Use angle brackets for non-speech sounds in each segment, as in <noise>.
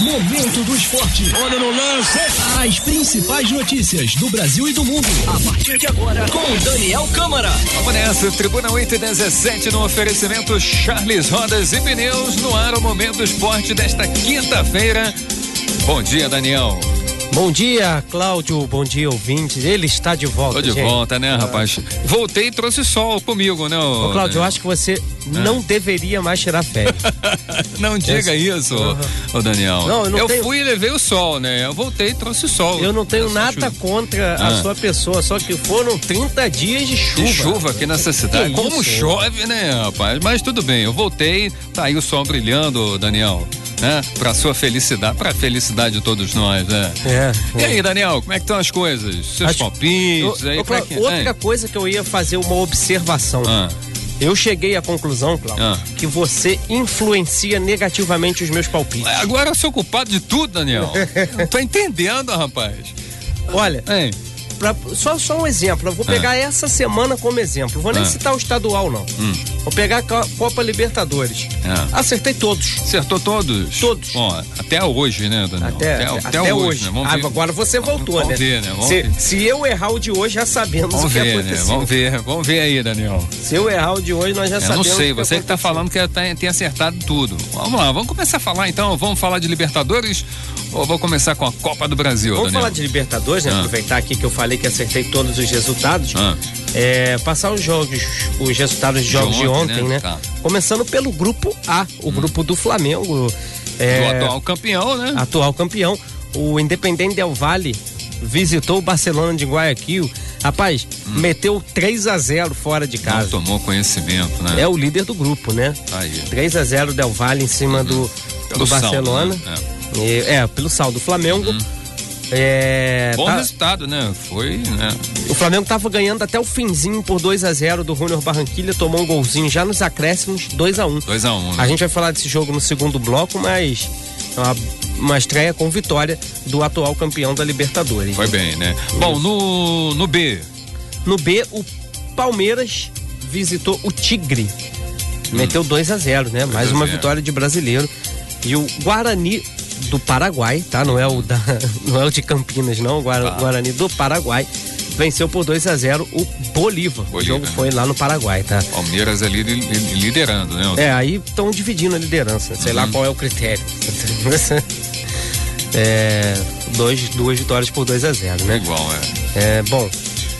Momento do esporte. Olha no lance. As principais notícias do Brasil e do mundo. A partir de agora, com Daniel Câmara. Vamos nessa, Tribuna 8 e 17 no oferecimento Charles Rodas e Pneus no ar o Momento do Esporte desta quinta-feira. Bom dia, Daniel. Bom dia, Cláudio. Bom dia, ouvintes. Ele está de volta. Tô de gente. volta, né, rapaz? Voltei e trouxe sol comigo, né? Ô, Cláudio, eu acho que você não deveria mais tirar férias. <laughs> Não diga isso, ô, ô, Daniel. Não, eu não tenho- fui e levei o sol, né? Eu voltei e trouxe sol. Eu não tenho nada chuva. contra Ah. a sua pessoa, só que foram 30 dias de chuva. De chuva aqui nessa cidade. Como chove, né, rapaz? Mas tudo bem, eu voltei, tá aí o sol brilhando, Daniel. Né? Pra sua felicidade, pra felicidade de todos nós, né? É. E aí, Daniel, como é que estão as coisas? Seus Acho- palpites aí, como é que... outra coisa que eu ia fazer uma observação. Ah, Eu cheguei à conclusão, Cláudio, Ah. que você influencia negativamente os meus palpites. agora eu sou culpado de tudo, Daniel. Não <laughs> tô entendendo, rapaz. Olha? Pra- só, só um exemplo. Eu vou pegar essa semana como exemplo. Vou nem Ah. citar o estadual, não. Hum. Vou pegar a Co- Copa Libertadores. Ah. Acertei todos. Acertou todos? Todos. Ó, até hoje, né, Daniel? Até, até, hoje. né? Vamos Ah, agora você voltou, Vamos né? ver, né? Vamos se, ver. se eu errar o de hoje, já sabemos Vamos o que ver, né? aconteceu. Vamos ver, vamos ver aí, Daniel. Se eu errar o de hoje, nós já Eu sabemos. não sei, o você que tá aconteceu. falando que tem acertado tudo. Vamos lá, vamos começar a falar então. Vamos falar de Libertadores ou vou começar com a Copa do Brasil, Vamos Daniel? falar de Libertadores, né? Ah. Aproveitar aqui que eu falei que acertei todos os resultados. Ah. É, passar os jogos, os resultados de jogos de ontem, ontem, né? né? Tá. Começando pelo grupo A, o grupo do Flamengo. É, Do atual campeão, né? atual campeão. O Independente Del Valle visitou o Barcelona de Guayaquil. Rapaz, meteu 3 a 0 fora de Hum. Não casa. tomou conhecimento, né? É o líder do grupo, né? Tá aí. 3 a 0 Del Valle em cima do. Pelo do saldo, Barcelona. né? E- É. pelo saldo do Flamengo. É, Bom tá- resultado, né? Foi, né? o Flamengo tava ganhando até o finzinho por 2 a 0 do Júnior Barranquilha, tomou um golzinho já nos acréscimos, 2 a 1 2x1. Um, né? A gente vai falar desse jogo no segundo bloco, mas é uma, uma estreia com vitória do atual campeão da Libertadores. Foi bem, né? Bom, no, no B. No B, o Palmeiras visitou o Tigre. Meteu 2 a 0 né? Mais a uma 0. vitória de brasileiro. E o Guarani do Paraguai, tá? Não é o, da, <laughs> não é o de Campinas, não. O Tá. Guarani do Paraguai venceu por 2 a 0 o Bolívar. O Bolívar, jogo né? foi lá no Paraguai, tá? Palmeiras ali li- li- liderando, né? É, aí estão dividindo a liderança. Sei Uhum. lá qual é o critério. <laughs> é, dois, duas vitórias por 2 a 0 né? Igual, é. É, bom,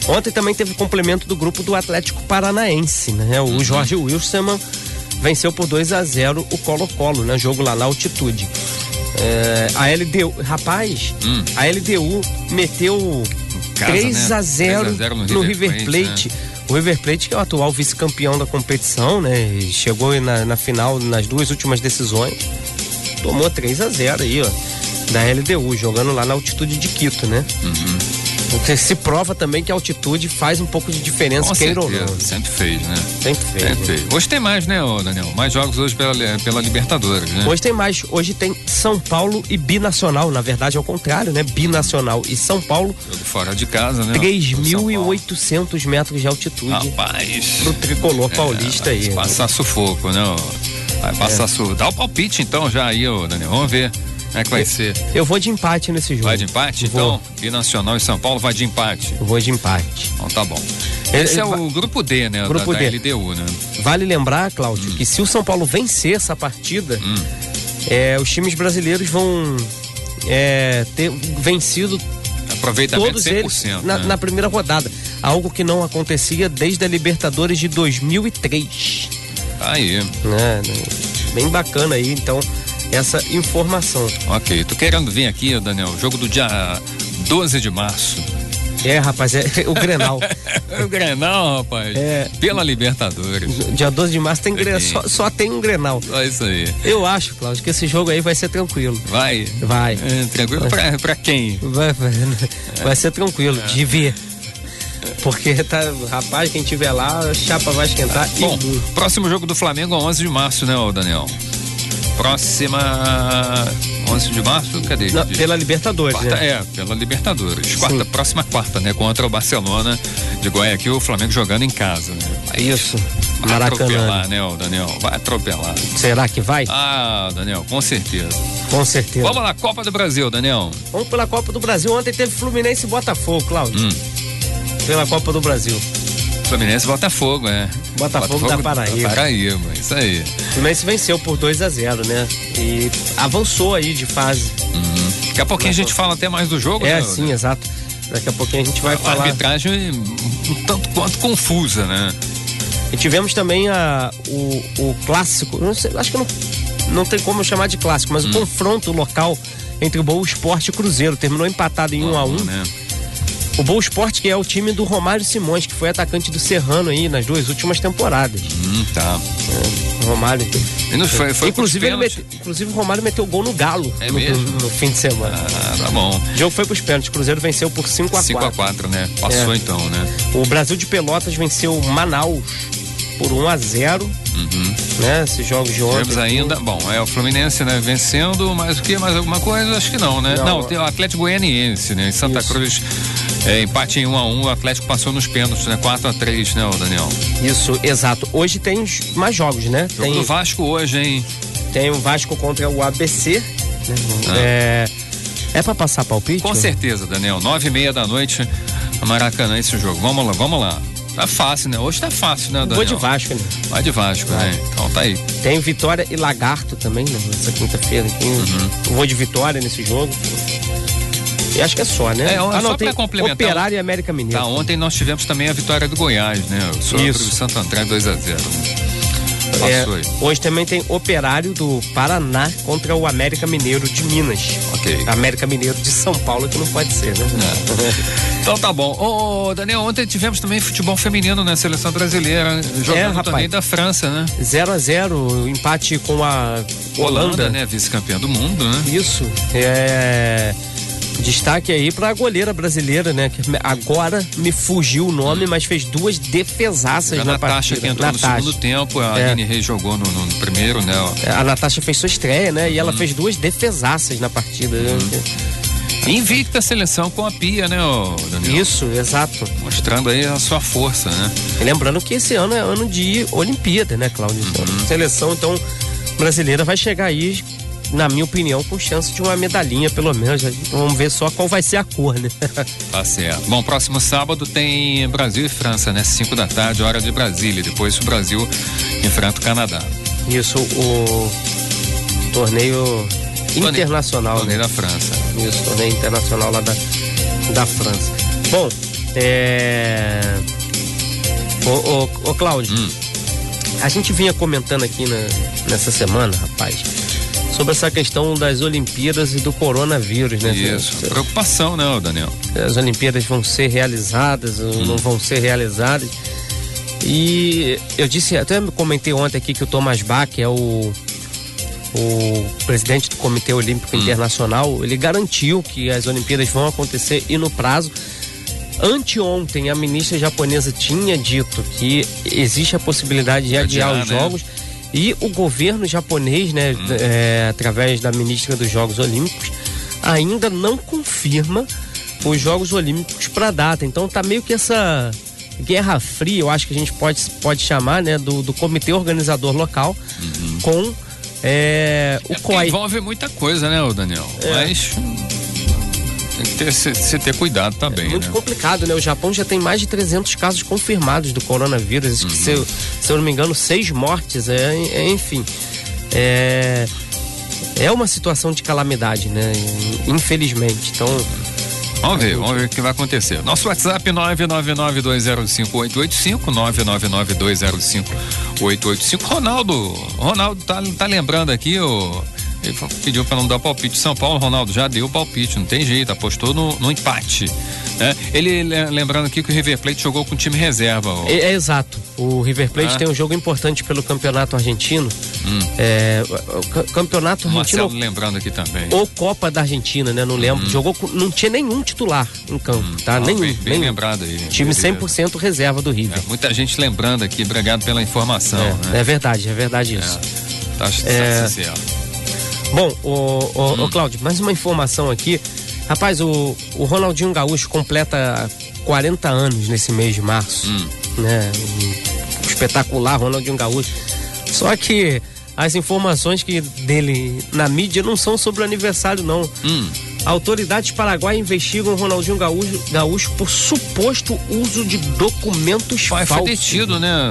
ontem também teve o complemento do grupo do Atlético Paranaense, né? O Uhum. Jorge Wilson venceu por 2 a 0 o Colo-Colo, né? Jogo lá na altitude. É, a LDU, rapaz, Hum. a LDU meteu Casa, 3 né? a 0 3 a 0 no, River Plate. né? O River Plate, que é o atual vice-campeão da competição, né? Chegou na, na final nas duas últimas decisões. Tomou 3 a 0 aí, ó. Da LDU, jogando lá na altitude de Quito, né? Uhum. Porque se prova também que a altitude faz um pouco de diferença, Com queira ou certeza, não. sempre fez, né? Sempre fez. Sempre né? Hoje tem mais, né, Daniel? Mais jogos hoje pela, pela Libertadores, né? Hoje tem mais. Hoje tem São Paulo e Binacional. Na verdade, é o contrário, né? Binacional e São Paulo, Jogo fora de casa, né? Pro São Paulo. 3.800 metros de altitude. Rapaz. Pro tricolor É, paulista aí. né? Passar sufoco, né? Vai É. passar sufoco. Dá o palpite então já aí, ô, Daniel. Vamos ver é que vai ser. Eu vou de empate nesse jogo. Vai de empate? Vou. Então, Binacional e São Paulo vai de empate. Eu vou de empate. Então tá bom. Esse é o grupo D, né? Grupo da, D. da LDU, né? Vale lembrar, Cláudio, que se o São Paulo vencer essa partida, Hum. é, os times brasileiros vão é, ter vencido Aproveitamento todos 100%. eles na, né? na primeira rodada. Algo que não acontecia desde a Libertadores de 2003. Tá aí. Né? Bem bacana aí, então, essa informação. Ok. Tô querendo vir aqui, Daniel. Jogo do dia 12 de março. É, rapaz, é <laughs> o Grenal. <laughs> o Grenal, rapaz. É. Pela Libertadores. Dia 12 de março tem Sim. só, só tem um Grenal. Só isso aí. Eu acho, Cláudio, que esse jogo aí vai ser tranquilo. Vai. Vai. É, tranquilo pra, <laughs> pra quem? Vai, vai, vai ser tranquilo, É. de ver. Porque tá, rapaz, quem tiver lá, a chapa vai esquentar. e Bom, muito. próximo jogo do Flamengo é 11 de março, né, Daniel? Próxima 11 de março, cadê? Não, pela Libertadores, Quarta, né? é, pela Libertadores. Quarta, próxima quarta, né? Contra o Barcelona de Guayaquil, o Flamengo jogando em casa, né? Isso. Vai Maracanã. atropelar, né, ô, Daniel? Vai atropelar. Será que vai? Ah, Daniel, com certeza. Com certeza. Vamos lá, Copa do Brasil, Daniel. Vamos pela Copa do Brasil. Ontem teve Fluminense e Botafogo, Cláudio. Hum. Pela Copa do Brasil. Fluminense e Botafogo, é. Botafogo da Paraíba. Paraíba, isso aí. O Fluminense venceu por 2 a 0 né? E avançou aí de fase. Uhum. Daqui a pouquinho a gente fala até mais do jogo, É, né? sim, exato. Daqui a pouquinho a gente vai A falar. arbitragem um tanto quanto confusa, né? E tivemos também a, o, o clássico, não sei, acho que não, não tem como eu chamar de clássico, Hum. mas o confronto local entre o Boa Esporte e o Cruzeiro. Terminou empatado em 1 a 1 Né? O Boa Esporte, que é o time do Romário Simões, que foi atacante do Serrano aí nas duas últimas temporadas. Hum, tá. O Romário. Não foi, foi inclusive, ele mete- inclusive o Romário meteu gol no Galo É no, mesmo? no fim de semana. Ah, tá bom. O jogo foi pros pênaltis. O Cruzeiro venceu por 5 a 4 5 a 4 né? Passou É. então, né? O Brasil de Pelotas venceu Manaus por 1 a 0 Uhum. né? Esses jogos de ontem. Tivemos ainda, bom, é o Fluminense, né, vencendo, mas o que? Mais alguma coisa? Acho que não, né? Não. Não, tem o Atlético Goianiense, né? Em Santa Isso. Cruz, é, empate em 1 a 1 o Atlético passou nos pênaltis, né? 4 a 3 né, o Daniel? Isso, exato. Hoje tem mais jogos, né? Jogo Tem, do Vasco hoje, hein? tem o Vasco contra o ABC. né? Ah. É, é pra passar palpite? Com certeza, Daniel. Nove e meia da noite, Maracanã, esse jogo. Vamos lá, vamos lá. Tá fácil, né? Hoje tá fácil, né, Daniel? Vou de Vasco, né? Vai de Vasco, né? Então tá aí. Tem Vitória e Lagarto também, né? Nessa quinta-feira. aqui. Uhum. Vou de Vitória nesse jogo. E acho que é só, né? É, só ah, pra tem complementar- Operário e América Mineiro. Tá, ontem nós tivemos também a vitória do Goiás, né? Sobre Isso. o Santo André 2 a 0 né? É, hoje também tem Operário do Paraná contra o América Mineiro de Minas. Ok. América Mineiro de São Paulo, que não pode ser, né? <laughs> Então tá bom. Ô, Daniel, ontem tivemos também futebol feminino na seleção brasileira, jogando É, rapaz. também da França, né? 0 a 0 empate com a Holanda, Holanda. né? Vice-campeã do mundo, né? Isso. É. Destaque aí pra goleira brasileira, né? Que agora me fugiu o nome, mas fez duas defesaças A na Natasha partida. que entrou Natasha. no segundo tempo, a É. Aline jogou no, no primeiro, né? É, A Natasha fez sua estreia, né? E ela Uhum. fez duas defesaças na partida. né? Invicta a seleção com a Pia, né, Daniel? Isso, exato. Mostrando aí a sua força, né? E lembrando que esse ano é ano de Olimpíada, né, Cláudio? Uhum. A seleção, então, brasileira vai chegar aí, na minha opinião, com chance de uma medalhinha, pelo menos. Vamos ver só qual vai ser a cor, né? <laughs> Tá certo. Bom, próximo sábado tem Brasil e França, né? 5 da tarde, hora de Brasília. Depois o Brasil enfrenta o Canadá. Isso, o torneio internacional, Torneio né? da França. Isso, torneio internacional lá da, da França. Bom, é. Ô, ô, ô Cláudio, Hum. a gente vinha comentando aqui na- nessa semana, rapaz, sobre essa questão das Olimpíadas e do coronavírus, né? Isso. Preocupação, né, Daniel? As Olimpíadas vão ser realizadas ou não vão ser realizadas. E eu disse, até comentei ontem aqui que o Thomas Bach, que é o, o presidente do Comitê Olímpico Internacional, ele garantiu que as Olimpíadas vão acontecer e no prazo. Anteontem, a ministra japonesa tinha dito que existe a possibilidade de adiar, Adiar, os né? jogos. E o governo japonês, né, é, através da ministra dos Jogos Olímpicos, ainda não confirma os Jogos Olímpicos para data. Então tá meio que essa guerra fria, eu acho que a gente pode, pode chamar, né, do, do comitê organizador local com é, o É COI. envolve muita coisa, né, Daniel? É. Mas hum, tem que ter, se, se ter cuidado também, Muito né? complicado, né? O Japão já tem mais de 300 casos confirmados do coronavírus. Que, se, eu- se eu não me engano, seis mortes. É, é, enfim, é, é uma situação de calamidade, né? Infelizmente. Então, Vamos ver, vamos ver o que vai acontecer. Nosso WhatsApp 999205885, 999205885. Ronaldo, Ronaldo tá, tá lembrando aqui, o ele pediu para não dar palpite. São Paulo, Ronaldo já deu palpite, não tem jeito, apostou no, no empate. Né? Ele le- lembrando aqui que o River Plate jogou com time reserva. ó. é, é exato. O River Plate Ah. tem um jogo importante pelo campeonato argentino. É, o- o ca- campeonato O argentino Marcelo lembrando aqui também. ou Copa da Argentina, né? Não lembro. Jogou com- não tinha nenhum titular em campo, tá? Ó, nenhum. bem, bem nenhum. lembrado aí. Time Beleza. 100% reserva do River. É, muita gente lembrando aqui, obrigado pela informação. É, né? é verdade, é verdade isso. Tá, tá É. Bom, o, o, Hum. o Cláudio, mais uma informação aqui. Rapaz, o, o Ronaldinho Gaúcho completa 40 anos nesse mês de março. Hum. Né? Espetacular, Ronaldinho Gaúcho. Só que as informações que dele na mídia não são sobre o aniversário, não. Hum. Autoridades paraguaias investigam Ronaldinho Gaúcho, Gaúcho por suposto uso de documentos Pai, falsos. foi detido, né?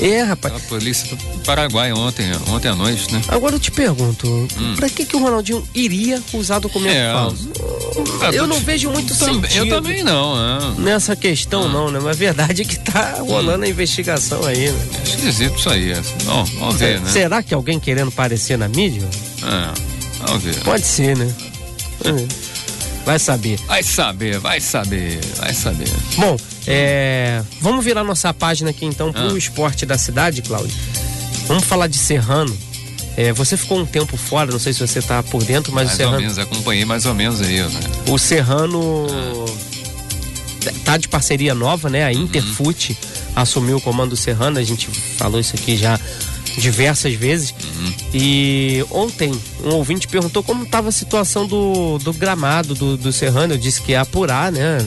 É, rapaz. A polícia do Paraguai ontem, ontem à noite, né? Agora eu te pergunto, pra que que o Ronaldinho iria usar documento É. falso? Ah, Eu não vejo muito Tam- sentido. Eu também não, é. Nessa questão não, né? Mas a verdade é que tá rolando a investigação aí, né? É esquisito isso aí. assim. Bom, vamos ver, né? Será que alguém querendo aparecer na mídia? É, vamos ver. Pode ser, né? É. Vai saber. Vai saber, vai saber, vai saber. Bom, é, vamos virar nossa página aqui então pro Ah. esporte da cidade, Cláudio. Vamos falar de Serrano. É, você ficou um tempo fora, não sei se você tá por dentro, mas o Mais ou Serrano, menos, acompanhei mais ou menos aí, né? o Serrano tá de parceria nova, né? A Uhum. Interfute assumiu o comando do Serrano, a gente falou isso aqui já diversas vezes. Uhum. E ontem um ouvinte perguntou como estava a situação do, do gramado do, do Serrano. Eu disse que ia apurar, né?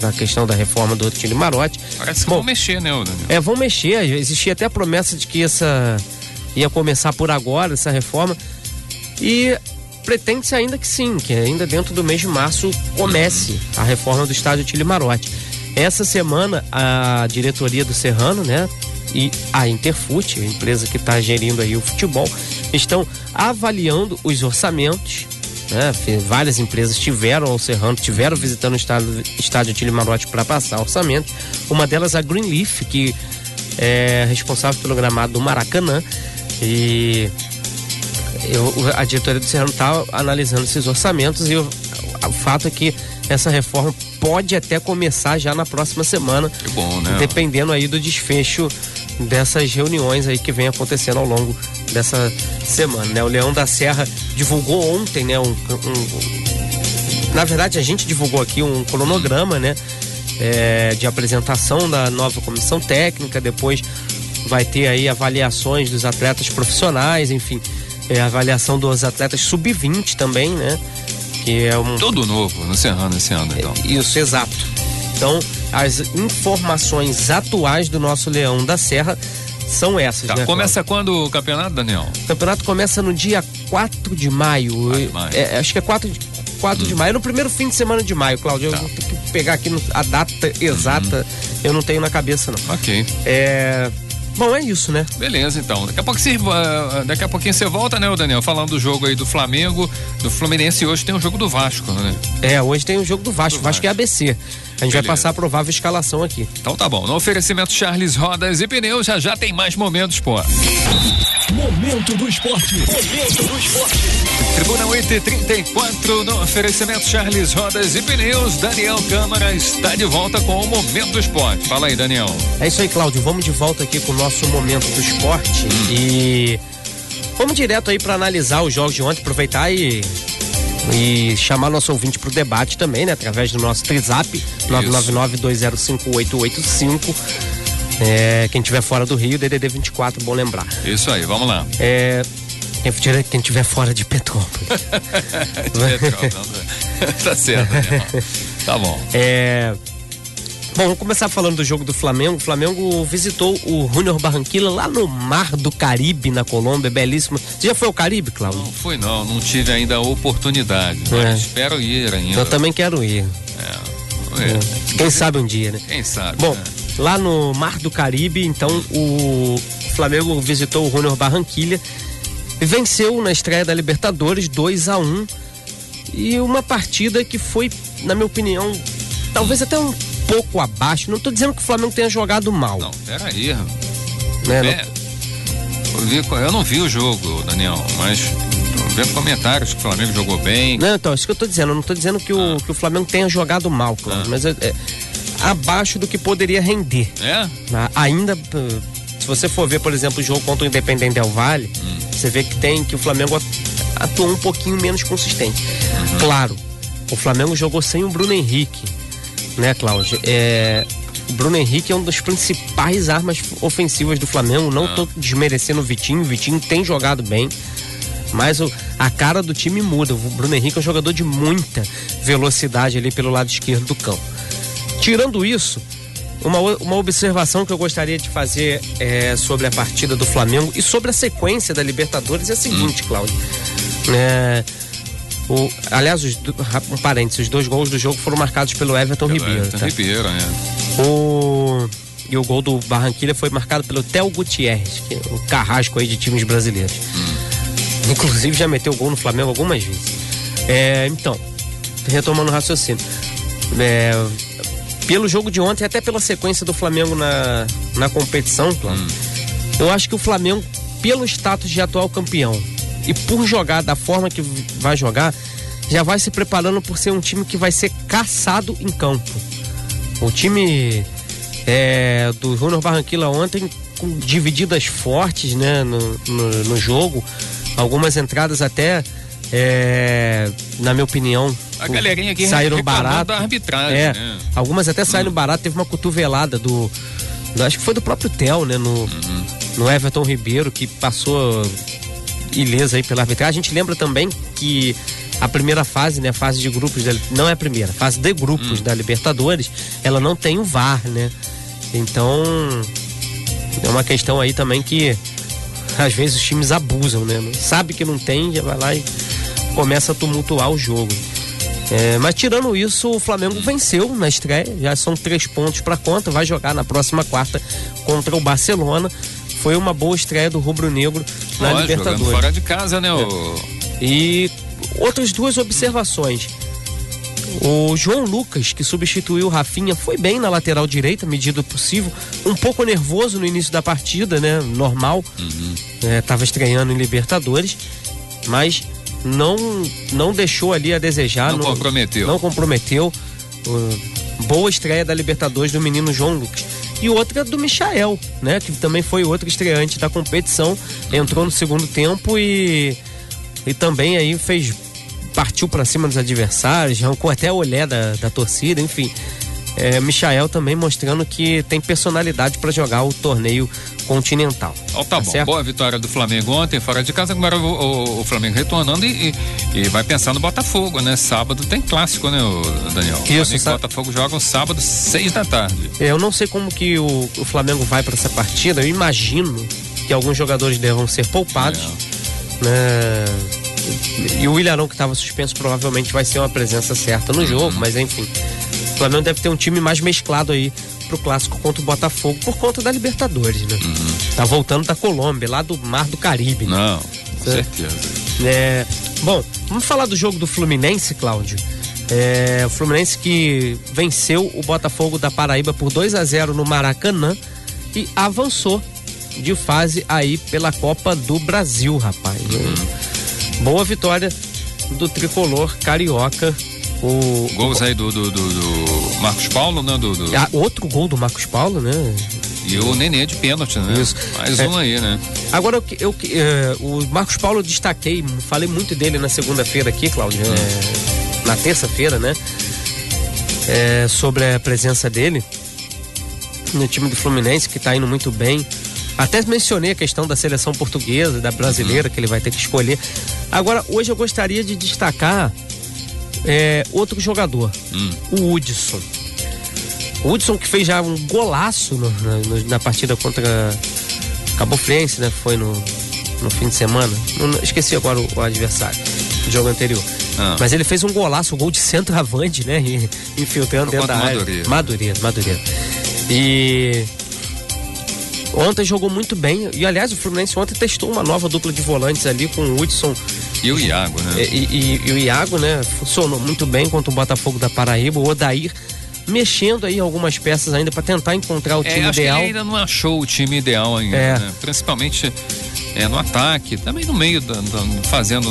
Na questão da reforma do Otílio Marote. Parece que Bom, vão mexer, né, Daniel? É, vão mexer. Existia até a promessa de que essa ia começar por agora, essa reforma. E pretende-se ainda que sim, que ainda dentro do mês de março comece a reforma do estádio Tílio Marote. Essa semana, a diretoria do Serrano, né? E a Interfute, a empresa que está gerindo aí o futebol, estão avaliando os orçamentos. Né? Várias empresas tiveram ao Serrano, tiveram visitando o estádio, estádio Tílio Marote para passar orçamentos. Uma delas a Greenleaf, que é responsável pelo gramado do Maracanã. E eu- a diretoria do Serrano está analisando esses orçamentos e o, o fato é que essa reforma pode até começar já na próxima semana, Que bom, né? dependendo aí do desfecho dessas reuniões aí que vem acontecendo ao longo dessa semana, né? O Leão da Serra divulgou ontem, né? Um, um- na verdade, a gente divulgou aqui um cronograma, né? É, de apresentação da nova comissão técnica, depois vai ter aí avaliações dos atletas profissionais, enfim, é, avaliação dos atletas sub-20 também, né? Que é um, Tudo novo no Serrano esse ano, então. isso, exato. Então, as informações atuais do nosso Leão da Serra são essas, Tá, né? começa quando o campeonato, Daniel? Cláudio? O campeonato começa no dia 4 de maio. De maio. É, acho que é 4 de, 4 de maio. É no primeiro fim de semana de maio, Cláudio. Tá. Eu vou ter que pegar aqui a data exata. Eu não tenho na cabeça, não. Ok. É. Bom, é isso, né? Beleza, então. Daqui a, pouco você, ah, daqui a pouquinho você volta, né, Daniel? Falando do jogo aí do Flamengo, do Fluminense e hoje tem o jogo do Vasco, né? É, hoje tem o jogo do Vasco. Do Vasco é ABC. A gente vai Beleza. passar a provável escalação aqui. Então tá bom. No oferecimento Charles Rodas e Pneus, já já tem mais momentos, pô. Momento do esporte. Momento do esporte. Tribuna 834, no oferecimento Charles Rodas e Pneus, Daniel Câmara está de volta com o Momento do Esporte. Fala aí, Daniel. É isso aí, Cláudio. Vamos de volta aqui com o nosso momento do esporte e vamos direto aí para analisar os jogos de ontem, aproveitar e e chamar nosso ouvinte para o debate também, né? Através do nosso Trizap 999205885. É, quem tiver fora do Rio, DDD 24, bom lembrar. Isso aí, vamos lá. É, quem tiver- quem tiver fora de Petrópolis. <laughs> <laughs> tá certo. <laughs> Tá bom. É, Bom, vamos começar falando do jogo do Flamengo. O Flamengo visitou o Junior Barranquilla lá no Mar do Caribe, na Colômbia, belíssimo. Você já foi ao Caribe, Cláudio? Não fui não, não tive ainda a oportunidade, mas É. espero ir ainda. Eu também quero ir. É. Quem sabe um dia, né? Quem sabe? Bom, né? lá no Mar do Caribe, então o Flamengo visitou o Junior Barranquilha e venceu na estreia da Libertadores 2 a 1 e uma partida que foi, na minha opinião, talvez até um pouco abaixo. Não estou dizendo que o Flamengo tenha jogado mal, Não, peraí. né? É, eu, vi- eu não vi o jogo, Daniel, mas vendo comentários que o Flamengo jogou bem. Não, então, isso que eu tô dizendo. Eu não tô dizendo que o, que o Flamengo tenha jogado mal, Ah. mas é, é abaixo do que poderia render. É? né? Ainda, se você for ver, por exemplo, o jogo contra o Independente Del Valle, Hum. você vê que tem que o Flamengo at- atuou um pouquinho menos consistente. Claro, o Flamengo jogou sem o Bruno Henrique, né, Cláudio? É, o Bruno Henrique é uma das principais armas ofensivas do Flamengo. Não tô desmerecendo o Vitinho, o Vitinho tem jogado bem. Mas o- a cara do time muda. O Bruno Henrique é um jogador de muita velocidade ali pelo lado esquerdo do campo. Tirando isso, Uma, uma observação que eu gostaria de fazer é, sobre a partida do Flamengo e sobre a sequência da Libertadores é a seguinte, hum. Cláudio. É, o, aliás, os, um parênteses, os dois gols do jogo foram marcados pelo Everton pelo Ribeiro. Everton tá? Ribeiro, é. O, e o gol do Barranquilha foi marcado pelo Theo Gutierrez, que é o carrasco aí de times brasileiros. Hum. Inclusive já meteu gol no Flamengo algumas vezes. É, então, retomando o raciocínio. É, pelo jogo de ontem, até pela sequência do Flamengo na, na competição, hum. eu acho que o Flamengo, pelo status de atual campeão e por jogar da forma que vai jogar, já vai se preparando por ser um time que vai ser caçado em campo. O time é, do Júnior Barranquilla ontem, com divididas fortes né, no, no, no jogo, algumas entradas até é, na minha opinião, a galerinha aqui saíram barato. da arbitragem. É, né? Algumas até saíram barato. Teve uma cotovelada do, do, Acho que foi do próprio Theo, né? No, uhum. no Everton Ribeiro, que passou ilesa aí pela arbitragem. A gente lembra também que a primeira fase, né? A fase de grupos, não é a primeira, fase de grupos hum. da Libertadores, ela não tem o VAR, né? Então, é uma questão aí também que às vezes os times abusam, né? Sabe que não tem, já vai lá e começa a tumultuar o jogo. É, mas tirando isso, o Flamengo venceu na estreia, já são três pontos para conta, vai jogar na próxima quarta contra o Barcelona. Foi uma boa estreia do Rubro Negro na Ó, Libertadores. Fora de casa, né? O... É. E outras duas observações. O João Lucas, que substituiu o Rafinha, foi bem na lateral direita, medida possível. Um pouco nervoso no início da partida, né? Normal. Uhum. É, tava estreando em Libertadores. Mas não não deixou ali a desejar. Não, não comprometeu. Não comprometeu. Uh, boa estreia da Libertadores do menino João Lucas. E outra do Michael, né? Que também foi outro estreante da competição. Entrou no segundo tempo e, e também aí fez. Partiu para cima dos adversários, arrancou até o olhar da, da torcida, enfim é, Michael também mostrando que tem personalidade para jogar o torneio continental. Oh, tá, tá bom. Certo? Boa vitória do Flamengo ontem, fora de casa, agora o, o, o Flamengo retornando e, e, e, vai pensar no Botafogo, né? Sábado tem clássico, né, o Daniel? Isso, o Botafogo joga sábado, seis da tarde. É, eu não sei como que o, o Flamengo vai para essa partida, eu imagino que alguns jogadores devam ser poupados. É. Né? E o Ilharão que estava suspenso provavelmente vai ser uma presença certa no uhum. jogo, mas enfim. O Flamengo deve ter um time mais mesclado aí pro clássico contra o Botafogo por conta da Libertadores, né? Uhum. Tá voltando da Colômbia, lá do Mar do Caribe. Né? Não, com é. certeza. É, bom, vamos falar do jogo do Fluminense, Cláudio. É, o Fluminense que venceu o Botafogo da Paraíba por 2 a 0 no Maracanã e avançou de fase aí pela Copa do Brasil, rapaz. Uhum. Boa vitória do tricolor carioca o, Gols aí do, do, do, do, Marcos Paulo, né? Do, do... Ah, outro gol do Marcos Paulo, né? E o Nenê de pênalti, né? Isso. Mais é. um aí, né? Agora, eu, eu, é, o Marcos Paulo eu destaquei, falei muito dele na segunda-feira aqui, Cláudio, é, na terça-feira, né? É, sobre a presença dele no time do Fluminense, que tá indo muito bem. Até mencionei a questão da seleção portuguesa, da brasileira, uhum. que ele vai ter que escolher. Agora, hoje eu gostaria de destacar é, outro jogador, hum. o Hudson. O Hudson que fez já um golaço no, na, na, partida contra Cabo Friense, né? Foi no, no fim de semana. Não, esqueci agora o, o adversário, o jogo anterior. Ah. Mas ele fez um golaço, um gol de centroavante, né? E, <laughs> infiltrando dentro da área. Madureza, Madureza. E ontem jogou muito bem. E aliás, o Fluminense ontem testou uma nova dupla de volantes ali com o Hudson e o Iago, né? E, e, e, o Iago, né? Funcionou muito bem contra o Botafogo da Paraíba. O Odair mexendo aí algumas peças ainda para tentar encontrar o é, time ideal. ainda não achou o time ideal ainda, é. né? Principalmente é, no ataque, também no meio, da, da, fazendo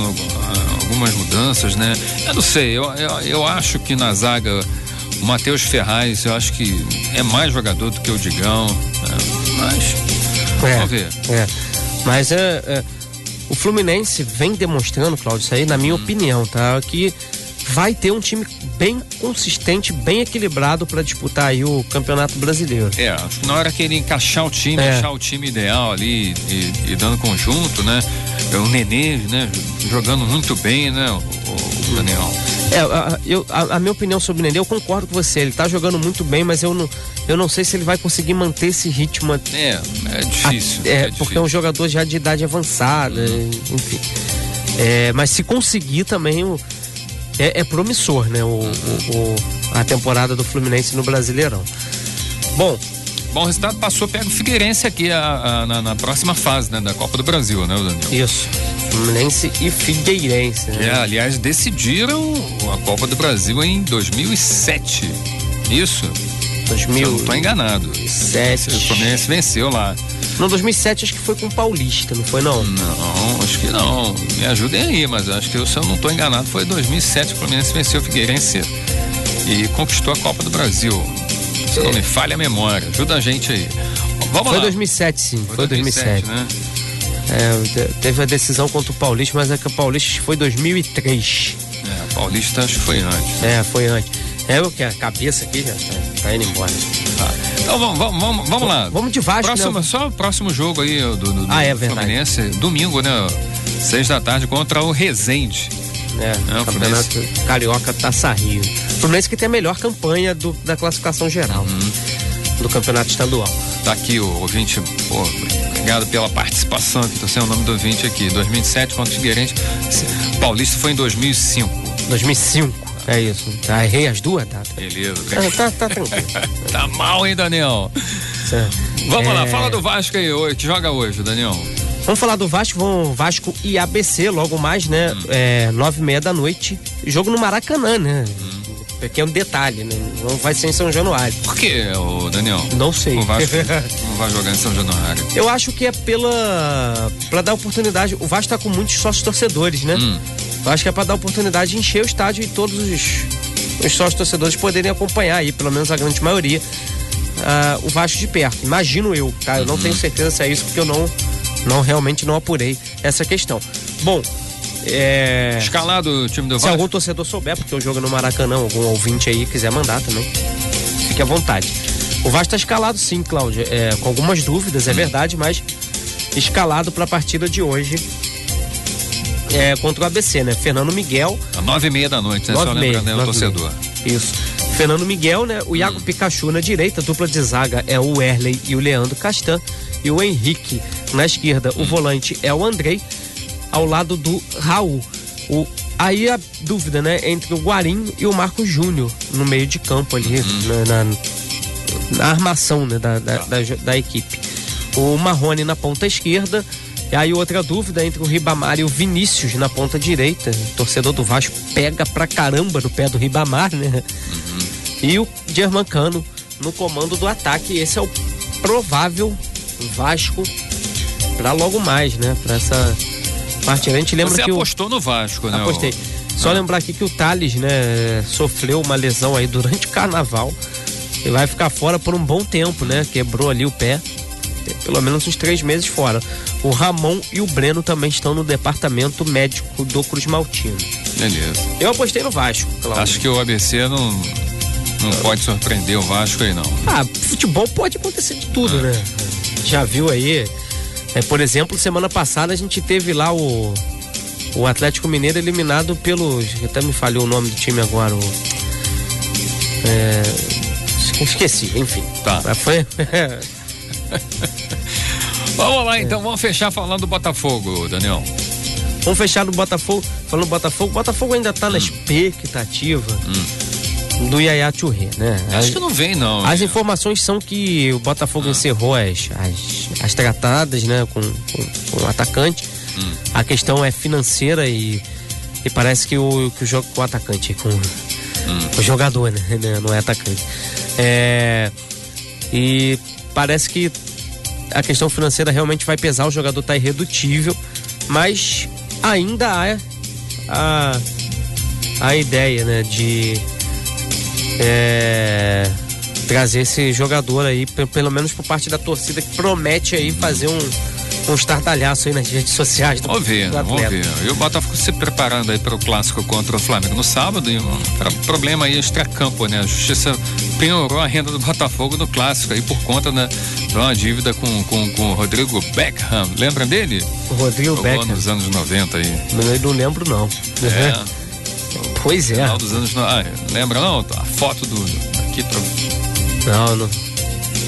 algumas mudanças, né? Eu não sei, eu, eu, eu acho que na zaga o Matheus Ferraz, eu acho que é mais jogador do que o Digão, né? mas é, vamos ver. É. Mas é, é o Fluminense vem demonstrando, Claudio, isso aí, na minha hum. opinião, tá? Que vai ter um time bem consistente, bem equilibrado para disputar aí o Campeonato Brasileiro. É, acho que na hora que ele encaixar o time, é. achar o time ideal ali e, e, dando conjunto, né? É o Nenê, né? Jogando muito bem, né? O, o Daniel. É, a, eu, a, a, minha opinião sobre o Nenê, eu concordo com você. Ele tá jogando muito bem, mas eu não, eu não sei se ele vai conseguir manter esse ritmo. É, é difícil. A, é, é, porque é um jogador já de idade avançada, uhum. enfim. É, mas se conseguir também, o, é, é, promissor, né? O, o, o, a temporada do Fluminense no Brasileirão. Bom, Bom resultado passou, pega o Figueirense aqui a, a, na, na, próxima fase, né? Da Copa do Brasil, né, Daniel? Isso. Fluminense e Figueirense, né? É, aliás, decidiram a Copa do Brasil em 2007. Isso? 2000. não tô enganado. 2007. O Fluminense venceu lá. No 2007 acho que foi com o Paulista, não foi não? Não, acho que não. Me ajudem aí, mas acho que se eu não tô enganado foi 2007 que o Fluminense venceu o Figueirense e conquistou a Copa do Brasil. Se não me falha a memória, ajuda a gente aí. Vamos foi lá. 2007 sim, foi, foi 2007. 2007 né? É, teve a decisão contra o Paulista, mas é que o Paulista foi 2003. É, Paulista acho que foi antes. É, foi antes. É o que a cabeça aqui já tá, tá indo embora. Ah, então vamos, vamos, vamos, vamos lá. Vamos de Vasco, próximo, né? Só o próximo jogo aí do, do, do ah, é. Fluminense, domingo, né? Seis da tarde contra o Resende. É, é o campeonato Fluminense. Carioca Taça Rio. Fluminense que tem a melhor campanha do, da classificação geral uhum. do campeonato estadual. Tá aqui o ouvinte, pô, obrigado pela participação, que tô sem o nome do ouvinte aqui. 2007 contra o Figueirense. Paulista foi em 2005. 2005. É isso. Tá, errei as duas datas. Beleza. Tá, tá tranquilo. <laughs> tá mal, hein, Daniel? Certo. Vamos é... lá, fala do Vasco aí, que joga hoje, Daniel. Vamos falar do Vasco, vamos Vasco e ABC logo mais, né? Hum. É, nove e meia da noite. Jogo no Maracanã, né? Hum. Pequeno detalhe, né? Não vai ser em São Januário. Por que, Daniel? Não sei. O Vasco <laughs> não vai jogar em São Januário. Eu acho que é pela. para dar oportunidade. O Vasco tá com muitos sócios torcedores, né? Hum. Eu acho que é para dar oportunidade de encher o estádio e todos os, os sócios torcedores poderem acompanhar aí, pelo menos a grande maioria, uh, o Vasco de perto. Imagino eu, tá? Eu uhum. não tenho certeza se é isso, porque eu não, não realmente não apurei essa questão. Bom, é... Escalado o time do Vasco. Se algum torcedor souber, porque o jogo é no Maracanã, algum ouvinte aí quiser mandar também, fique à vontade. O Vasco está escalado sim, Cláudia, é, com algumas dúvidas, é verdade, mas escalado para a partida de hoje é, contra o ABC, né? Fernando Miguel. Às nove e meia da noite, né? Só lembrando, né? O torcedor. Isso. Fernando Miguel, né? O Iago hum. Pikachu na direita, dupla de zaga é o Erley e o Leandro Castan. E o Henrique na esquerda, o volante é o Andrei, ao lado do Raul. O, aí a dúvida, né? Entre o Guarim e o Marco Júnior no meio de campo ali, hum. na, na, na, armação né? da, da, da, da equipe. O Marrone na ponta esquerda, e aí outra dúvida entre o Ribamar e o Vinícius na ponta direita. O torcedor do Vasco pega pra caramba no pé do Ribamar, né? Uhum. E o Germancano no comando do ataque. Esse é o provável Vasco para logo mais, né? Para essa partida. A gente lembra Você que apostou o... no Vasco, né? Apostei. Só ah. lembrar aqui que o Thales, né, sofreu uma lesão aí durante o carnaval. e vai ficar fora por um bom tempo, né? Quebrou ali o pé pelo menos uns três meses fora. O Ramon e o Breno também estão no departamento médico do Cruz Maltino. Beleza. Eu apostei no Vasco. Cláudio. Acho que o ABC não, não pode surpreender o Vasco aí, não. Ah, futebol pode acontecer de tudo, é. né? Já viu aí? É, por exemplo, semana passada a gente teve lá o, o Atlético Mineiro eliminado pelo. Até me falhou o nome do time agora. O, é, esqueci, enfim. Tá. Foi. <laughs> vamos lá então, vamos fechar falando do Botafogo, Daniel. Vamos fechar do Botafogo, falando do Botafogo. O Botafogo ainda tá hum. na expectativa. Hum do Yaya Churré, né? Acho que não vem, não. As informações são que o Botafogo ah. encerrou as, as, as tratadas, né, com, com, com o atacante. Hum. A questão é financeira e, e parece que o, que o jogo com o atacante, com hum. o jogador, né? Não é atacante. É, e parece que a questão financeira realmente vai pesar, o jogador está irredutível, mas ainda há a, a ideia né, de é, trazer esse jogador aí, pelo menos por parte da torcida, que promete aí fazer um um estardalhaço aí nas redes sociais do Vamos ver, vamos ver. E o Botafogo se preparando aí para o clássico contra o Flamengo no sábado, e um problema aí extra-campo, né? A justiça penhorou a renda do Botafogo no clássico aí por conta né, de uma dívida com, com, com o Rodrigo Beckham. Lembra dele? O Rodrigo Beckham. nos anos 90 aí. Não, não lembro não. É. <laughs> Pois é. Final dos anos. Ah, lembra não? A foto do. Aqui pra. Não, não.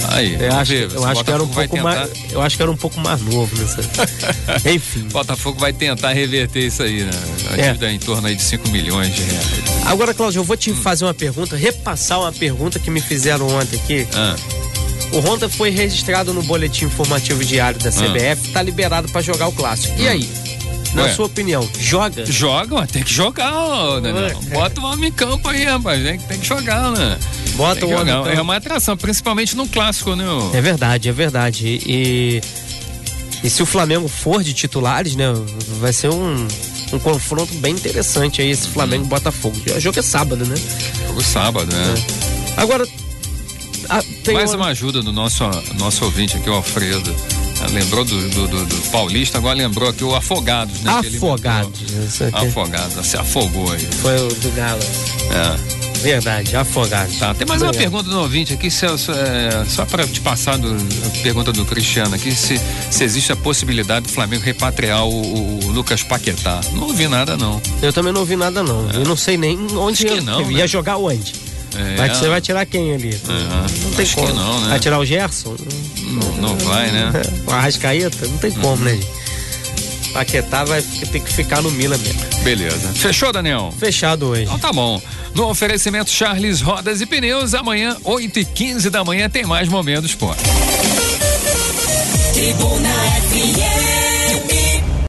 Aí, Eu acho, ver, eu acho que era um pouco mais, eu acho que era um pouco mais novo nessa. <laughs> Enfim. Botafogo vai tentar reverter isso aí, né? A dívida é em torno aí de 5 milhões de reais. Agora, Cláudio, eu vou Hum. te fazer uma pergunta, repassar uma pergunta que me fizeram ontem aqui. Ah, O Honda foi registrado no boletim informativo diário da CBF, tá liberado pra jogar o clássico. E aí? Na Hum. Ué. sua opinião, joga? joga, tem que jogar, ô, Daniel. Ué. Bota o homem em campo aí, rapaz. Tem, que- tem que jogar, né? Bota Tem o homem campo. É uma atração, principalmente no clássico, né? É verdade, é verdade. E, e se o Flamengo for de titulares, né, vai ser um, um confronto bem interessante aí, esse Flamengo e Botafogo. O jogo é sábado, né? Jogo sábado, né? Agora, a- tem Mais uma- uma ajuda do nosso, nosso ouvinte aqui, o Alfredo. Ah, Lembrou do, do, do- do Paulista, agora lembrou aqui o Afogados, né? Afogados. Afogados, se afogou aí. foi o do Galo. É. Verdade, Afogados. Tá, tem mais uma Obrigado. pergunta do ouvinte aqui, Celso, é, só para te passar do, a pergunta do Cristiano aqui, se, se existe a possibilidade do Flamengo repatriar o, o- Lucas Paquetá. Não ouvi nada, não. Eu também não ouvi nada, não. Eu não sei nem onde Acho que não, ia né? jogar onde. É, Vai, você vai tirar quem ali? É, não tem acho como. não, né? Vai tirar o Gerson? Não, não vai, né? <laughs> O Arrascaeta? Não tem como, né? Paquetá vai ter que ficar no Milan mesmo. Beleza. Fechou, Daniel? Fechado hoje. Então tá bom. No oferecimento Charles Rodas e Pneus, amanhã, 8 e 15 da manhã, tem mais Momento Esporte. Tribuna FM.